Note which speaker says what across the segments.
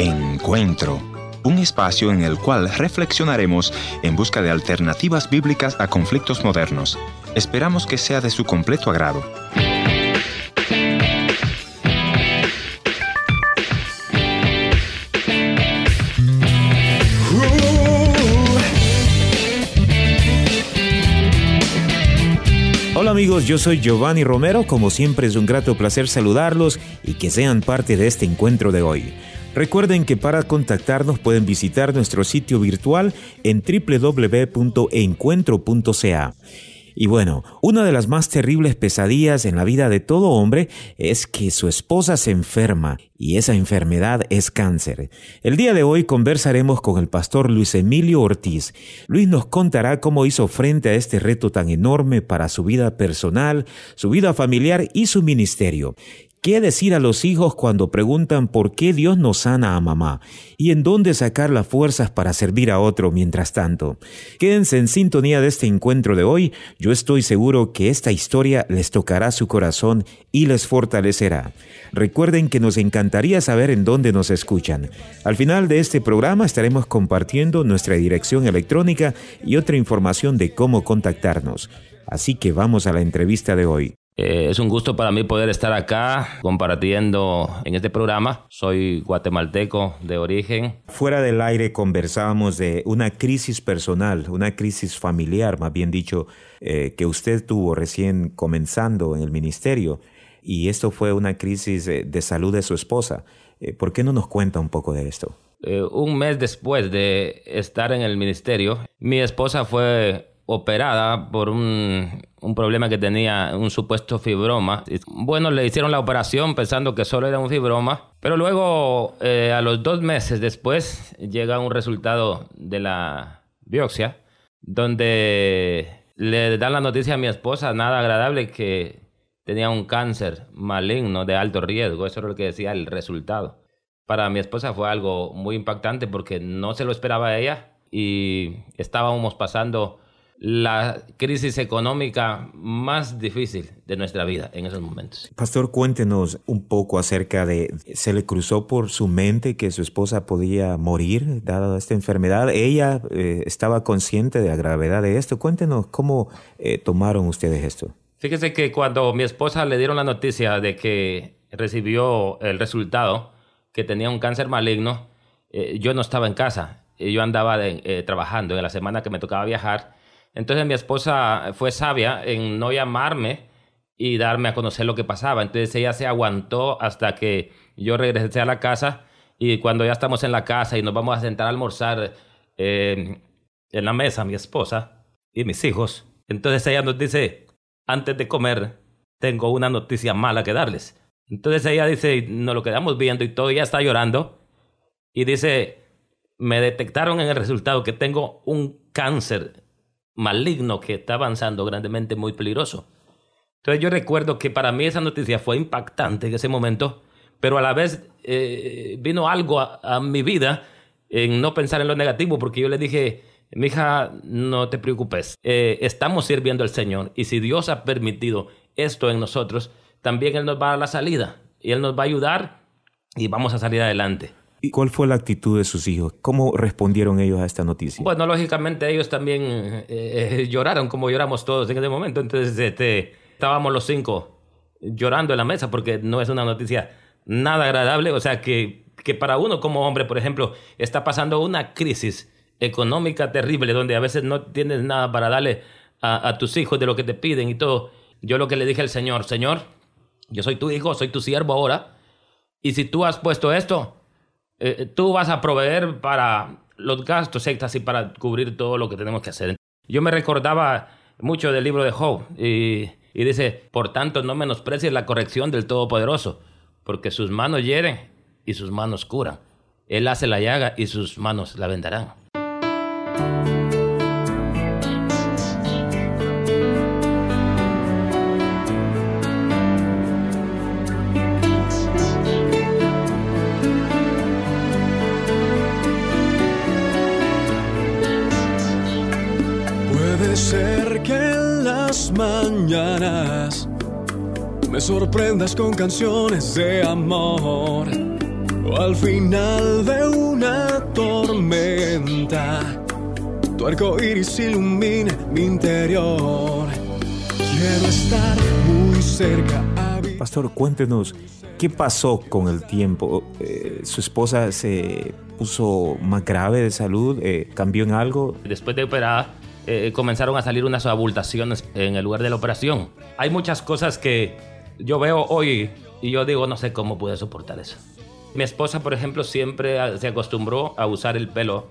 Speaker 1: Encuentro, un espacio en el cual reflexionaremos en busca de alternativas bíblicas a conflictos modernos. Esperamos que sea de su completo agrado.
Speaker 2: Hola amigos, yo soy Giovanni Romero, como siempre es un grato placer saludarlos y que sean parte de este encuentro de hoy. Recuerden que para contactarnos pueden visitar nuestro sitio virtual en www.encuentro.ca. Y bueno, una de las más terribles pesadillas en la vida de todo hombre es que su esposa se enferma y esa enfermedad es cáncer. El día de hoy conversaremos con el pastor Luis Emilio Ortiz. Luis nos contará cómo hizo frente a este reto tan enorme para su vida personal, su vida familiar y su ministerio. ¿Qué decir a los hijos cuando preguntan por qué Dios nos sana a mamá? ¿Y en dónde sacar las fuerzas para servir a otro mientras tanto? Quédense en sintonía de este encuentro de hoy. Yo estoy seguro que esta historia les tocará su corazón y les fortalecerá. Recuerden que nos encantaría saber en dónde nos escuchan. Al final de este programa estaremos compartiendo nuestra dirección electrónica y otra información de cómo contactarnos. Así que vamos a la entrevista de hoy.
Speaker 3: Eh, es un gusto para mí poder estar acá compartiendo en este programa. Soy guatemalteco de origen.
Speaker 2: Fuera del aire conversábamos de una crisis personal, una crisis familiar, más bien dicho, eh, que usted tuvo recién comenzando en el ministerio. Y esto fue una crisis de salud de su esposa. Eh, ¿Por qué no nos cuenta un poco de esto?
Speaker 3: un mes después de estar en el ministerio, mi esposa fue operada por un, un, problema que tenía un supuesto fibroma. Bueno, le hicieron la operación pensando que solo era un fibroma, pero luego eh, a los dos meses después llega un resultado de la biopsia donde le dan la noticia a mi esposa, nada agradable, que tenía un cáncer maligno de alto riesgo. Eso era lo que decía el resultado. Para mi esposa fue algo muy impactante porque no se lo esperaba ella y estábamos pasando la crisis económica más difícil de nuestra vida en esos momentos.
Speaker 2: Pastor, cuéntenos un poco acerca de, ¿se le cruzó por su mente que su esposa podía morir dada esta enfermedad? ¿Ella eh, estaba consciente de la gravedad de esto? Cuéntenos cómo eh, tomaron ustedes esto.
Speaker 3: Fíjese que cuando mi esposa le dieron la noticia de que recibió el resultado, que tenía un cáncer maligno, eh, yo no estaba en casa, yo andaba trabajando en la semana que me tocaba viajar entonces mi esposa fue sabia en no llamarme y darme a conocer lo que pasaba. Entonces ella se aguantó hasta que yo regresé a la casa y cuando ya estamos en la casa y nos vamos a sentar a almorzar eh, en la mesa, mi esposa y mis hijos, entonces ella nos dice, antes de comer, tengo una noticia mala que darles. Entonces ella dice, nos lo quedamos viendo y todo, ella está llorando y dice, me detectaron en el resultado que tengo un cáncer maligno que está avanzando grandemente, muy peligroso. Entonces yo recuerdo que para mí esa noticia fue impactante en ese momento, pero a la vez eh, vino algo a, mi vida en no pensar en lo negativo, porque yo le dije, mi hija, no te preocupes, eh, estamos sirviendo al Señor y si Dios ha permitido esto en nosotros, también Él nos va a dar la salida y Él nos va a ayudar y vamos a salir adelante.
Speaker 2: ¿Y cuál fue la actitud de sus hijos? ¿Cómo respondieron ellos a esta noticia?
Speaker 3: Bueno, lógicamente ellos también eh, eh, lloraron como lloramos todos en ese momento. Entonces este, estábamos los cinco llorando en la mesa porque no es una noticia nada agradable. O sea, que, que para uno como hombre, por ejemplo, está pasando una crisis económica terrible donde a veces no tienes nada para darle a, a tus hijos de lo que te piden y todo. Yo lo que le dije al Señor, Señor, yo soy tu hijo, soy tu siervo ahora. Y si tú has puesto esto, eh, tú vas a proveer para los gastos extras y para cubrir todo lo que tenemos que hacer. Yo me recordaba mucho del libro de Job y, y dice, por tanto no menosprecies la corrección del Todopoderoso, porque sus manos hieren y sus manos curan. Él hace la llaga y sus manos la vendarán.
Speaker 4: Mañanas me sorprendas con canciones de amor al final de una tormenta, tu arco iris ilumina mi interior. Quiero estar muy cerca.
Speaker 2: Pastor, cuéntenos, ¿qué pasó con el tiempo? Eh, ¿Su esposa se puso más grave de salud? Eh, ¿Cambió en algo?
Speaker 3: Después de operar, eh, comenzaron a salir unas abultaciones en el lugar de la operación. Hay muchas cosas que yo veo hoy y yo digo, no sé cómo pude soportar eso. Mi esposa, por ejemplo, siempre se acostumbró a usar el pelo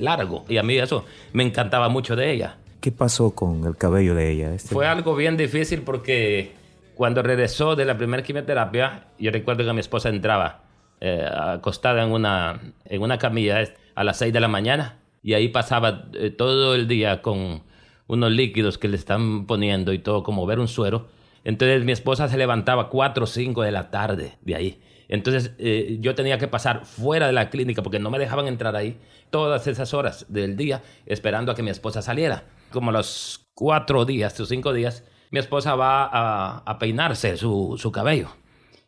Speaker 3: largo y a mí eso me encantaba mucho de ella.
Speaker 2: ¿Qué pasó con el cabello de ella?
Speaker 3: Este Fue algo bien difícil porque cuando regresó de la primera quimioterapia, yo recuerdo que mi esposa entraba eh, acostada en una, en una camilla a las 6 de la mañana y ahí pasaba eh, todo el día con unos líquidos que le están poniendo y todo, como ver un suero. Entonces mi esposa se levantaba 4 o 5 de la tarde de ahí. Entonces eh, yo tenía que pasar fuera de la clínica porque no me dejaban entrar ahí todas esas horas del día esperando a que mi esposa saliera. Como los cuatro días o cinco días, mi esposa va a, peinarse su, cabello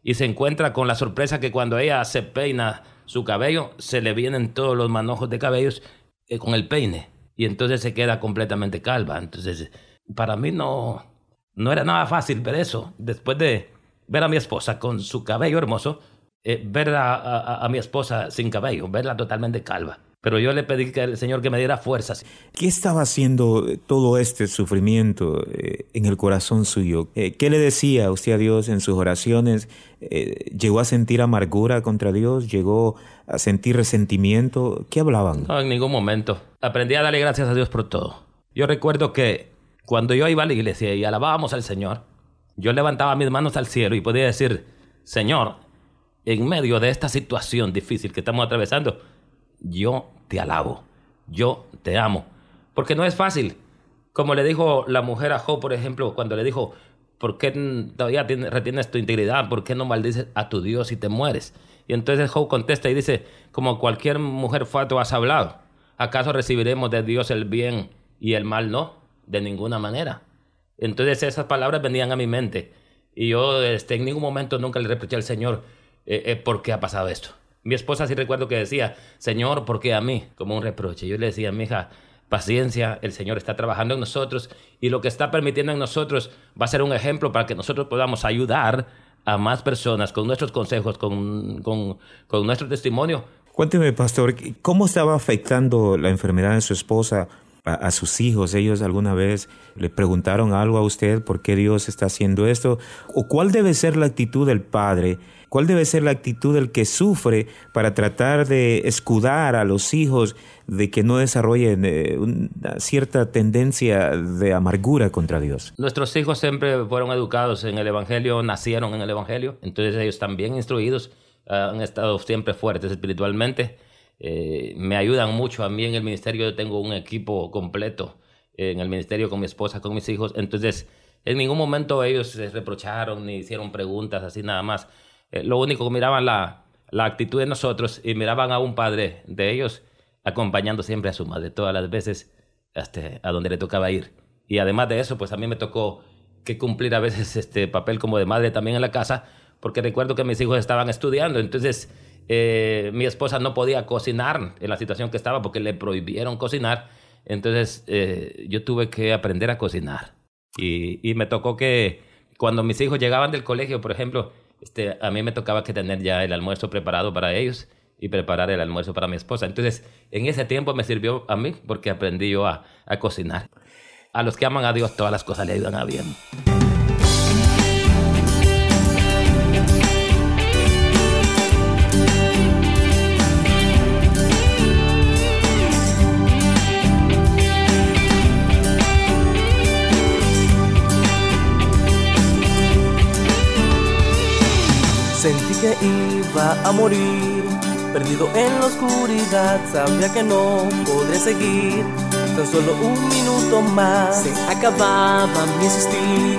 Speaker 3: y se encuentra con la sorpresa que cuando ella se peina su cabello, se le vienen todos los manojos de cabellos eh, con el peine y entonces se queda completamente calva. Entonces, para mí no, no era nada fácil ver eso. Después de ver a mi esposa con su cabello hermoso, eh, ver a mi esposa sin cabello, verla totalmente calva pero yo le pedí que al Señor que me diera fuerzas.
Speaker 2: ¿Qué estaba haciendo todo este sufrimiento eh, en el corazón suyo? Eh, ¿Qué le decía usted a Dios en sus oraciones? Eh, ¿Llegó a sentir amargura contra Dios? ¿Llegó a sentir resentimiento? ¿Qué hablaban?
Speaker 3: No, en ningún momento. Aprendí a darle gracias a Dios por todo. Yo recuerdo que cuando yo iba a la iglesia y alabábamos al Señor, yo levantaba mis manos al cielo y podía decir, Señor, en medio de esta situación difícil que estamos atravesando, yo te alabo, yo te amo. Porque no es fácil. Como le dijo la mujer a Job, por ejemplo, cuando le dijo, ¿por qué todavía retienes tu integridad? ¿Por qué no maldices a tu Dios y te mueres? Y entonces Job contesta y dice, como cualquier mujer tú has hablado. ¿Acaso recibiremos de Dios el bien y el mal no? De ninguna manera. Entonces esas palabras venían a mi mente. Y yo este, en ningún momento nunca le reproché al Señor eh, eh, por qué ha pasado esto. Mi esposa sí recuerdo que decía, Señor, ¿por qué a mí? Como un reproche. Yo le decía, mi hija, paciencia, el Señor está trabajando en nosotros y lo que está permitiendo en nosotros va a ser un ejemplo para que nosotros podamos ayudar a más personas con nuestros consejos, con, con, con nuestro testimonio.
Speaker 2: Cuénteme, pastor, ¿cómo estaba afectando la enfermedad de su esposa a, sus hijos? ¿Ellos alguna vez le preguntaron algo a usted por qué Dios está haciendo esto? ¿O cuál debe ser la actitud del padre? ¿Cuál debe ser la actitud del que sufre para tratar de escudar a los hijos de que no desarrollen eh, una cierta tendencia de amargura contra Dios?
Speaker 3: Nuestros hijos siempre fueron educados en el Evangelio, nacieron en el Evangelio, entonces ellos también instruidos, ah, han estado siempre fuertes espiritualmente. Eh, me ayudan mucho a mí en el ministerio, yo tengo un equipo completo en el ministerio con mi esposa, con mis hijos, entonces en ningún momento ellos se reprocharon ni hicieron preguntas así nada más. Eh, lo único que miraban la, la actitud de nosotros y miraban a un padre de ellos acompañando siempre a su madre todas las veces hasta a donde le tocaba ir. Y además de eso, pues a mí me tocó que cumplir a veces este papel como de madre también en la casa, porque recuerdo que mis hijos estaban estudiando, entonces eh, mi esposa no podía cocinar en la situación que estaba porque le prohibieron cocinar, entonces eh, yo tuve que aprender a cocinar. Y, y me tocó que cuando mis hijos llegaban del colegio, por ejemplo, este, a mí me tocaba que tener ya el almuerzo preparado para ellos y preparar el almuerzo para mi esposa. Entonces, en ese tiempo me sirvió a mí porque aprendí yo a, a cocinar. A los que aman a Dios, todas las cosas le ayudan a bien.
Speaker 5: Que iba a morir, perdido en la oscuridad, sabía que no podré seguir. Tan solo un minuto más, se acababa mi existir.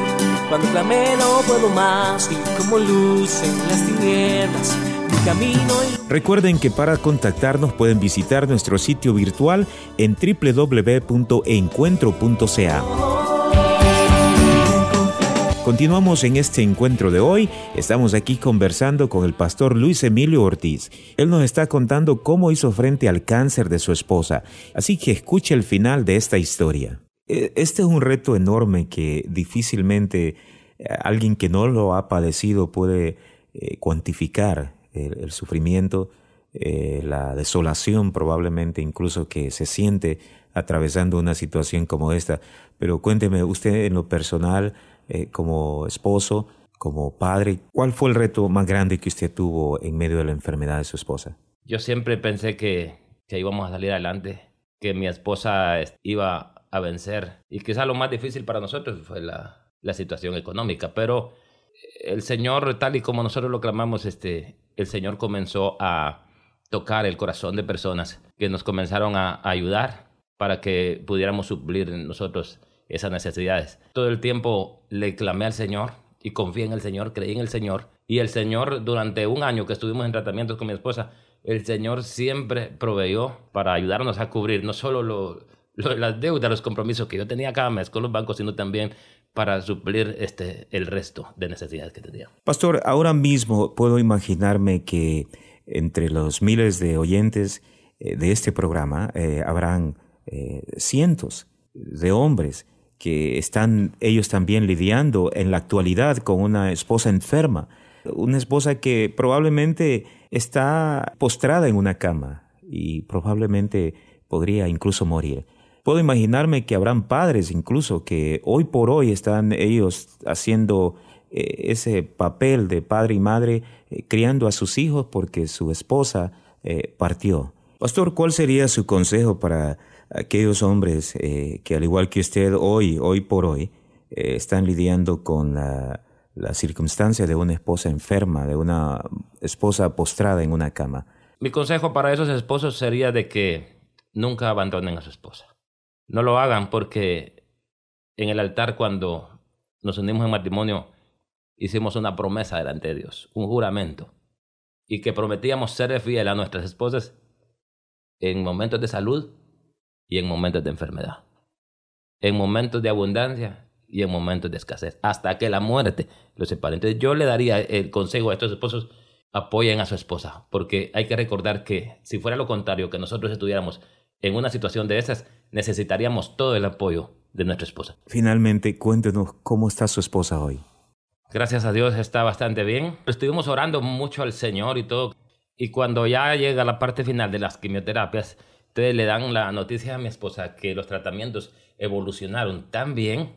Speaker 5: Cuando clamé no puedo más, y como luz en las tinieblas. mi Camino
Speaker 2: Recuerden que para contactarnos pueden visitar nuestro sitio virtual en www.encuentro.ca. Continuamos en este encuentro de hoy. Estamos aquí conversando con el pastor Luis Emilio Ortiz. Él nos está contando cómo hizo frente al cáncer de su esposa. Así que escuche el final de esta historia. E, este es un reto enorme que difícilmente eh, alguien que no lo ha padecido puede eh, cuantificar el, sufrimiento, eh, la desolación probablemente incluso que se siente atravesando una situación como esta. Pero cuénteme, usted en lo personal, eh, como esposo, como padre, ¿cuál fue el reto más grande que usted tuvo en medio de la enfermedad de su esposa?
Speaker 3: Yo siempre pensé que, que íbamos a salir adelante, que mi esposa iba a vencer. Y quizá lo más difícil para nosotros fue la, la situación económica, pero el Señor, tal y como nosotros lo clamamos, este, el Señor comenzó a tocar el corazón de personas que nos comenzaron a, ayudar para que pudiéramos suplir nosotros esas necesidades. Todo el tiempo le clamé al Señor y confié en el Señor, creí en el Señor. Y el Señor, durante un año que estuvimos en tratamientos con mi esposa, el Señor siempre proveyó para ayudarnos a cubrir no solo las deudas, los compromisos que yo tenía cada mes con los bancos, sino también para suplir este, el resto de necesidades que tenía.
Speaker 2: Pastor, ahora mismo puedo imaginarme que entre los miles de oyentes eh, de este programa eh, habrán eh, cientos de hombres que están ellos también lidiando en la actualidad con una esposa enferma, una esposa que probablemente está postrada en una cama y probablemente podría incluso morir. Puedo imaginarme que habrán padres incluso que hoy por hoy están ellos haciendo eh, ese papel de padre y madre, eh, criando a sus hijos porque su esposa eh, partió. Pastor, ¿cuál sería su consejo para aquellos hombres que al igual que usted hoy, hoy por hoy, están lidiando con la, la circunstancia de una esposa enferma, de una esposa postrada en una cama?
Speaker 3: Mi consejo para esos esposos sería de que nunca abandonen a su esposa. No lo hagan porque en el altar cuando nos unimos en matrimonio hicimos una promesa delante de Dios, un juramento, y que prometíamos ser fiel a nuestras esposas en momentos de salud y en momentos de enfermedad, en momentos de abundancia y en momentos de escasez, hasta que la muerte los separe. Entonces yo le daría el consejo a estos esposos, apoyen a su esposa, porque hay que recordar que si fuera lo contrario, que nosotros estuviéramos en una situación de esas, necesitaríamos todo el apoyo de nuestra esposa.
Speaker 2: Finalmente, cuéntenos cómo está su esposa hoy.
Speaker 3: Gracias a Dios está bastante bien. Estuvimos orando mucho al Señor y todo. Y cuando ya llega la parte final de las quimioterapias, ustedes le dan la noticia a mi esposa que los tratamientos evolucionaron tan bien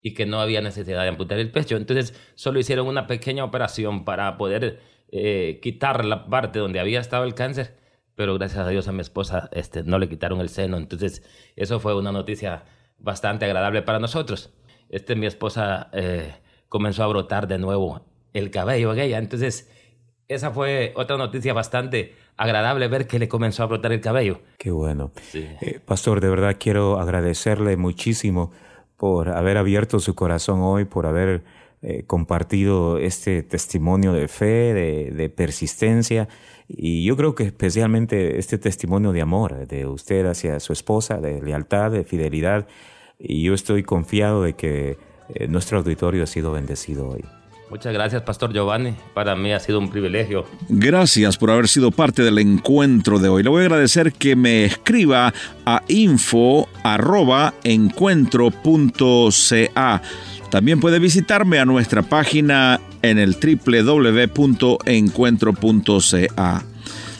Speaker 3: y que no había necesidad de amputar el pecho. Entonces solo hicieron una pequeña operación para poder eh, quitar la parte donde había estado el cáncer pero gracias a Dios a mi esposa este, no le quitaron el seno. Entonces, eso fue una noticia bastante agradable para nosotros. Este, mi esposa eh, comenzó a brotar de nuevo el cabello en ella. Entonces, esa fue otra noticia bastante agradable ver que le comenzó a brotar el cabello.
Speaker 2: Qué bueno. Eh, pastor, de verdad quiero agradecerle muchísimo por haber abierto su corazón hoy, por haber eh, compartido este testimonio de fe, de, de persistencia y yo creo que especialmente este testimonio de amor de usted hacia su esposa, de lealtad, de fidelidad, y yo estoy confiado de que eh, nuestro auditorio ha sido bendecido hoy.
Speaker 3: Muchas gracias, Pastor Giovanni. Para mí ha sido un privilegio.
Speaker 6: Gracias por haber sido parte del encuentro de hoy. Le voy a agradecer que me escriba a info.encuentro.ca. También puede visitarme a nuestra página en el www.encuentro.ca.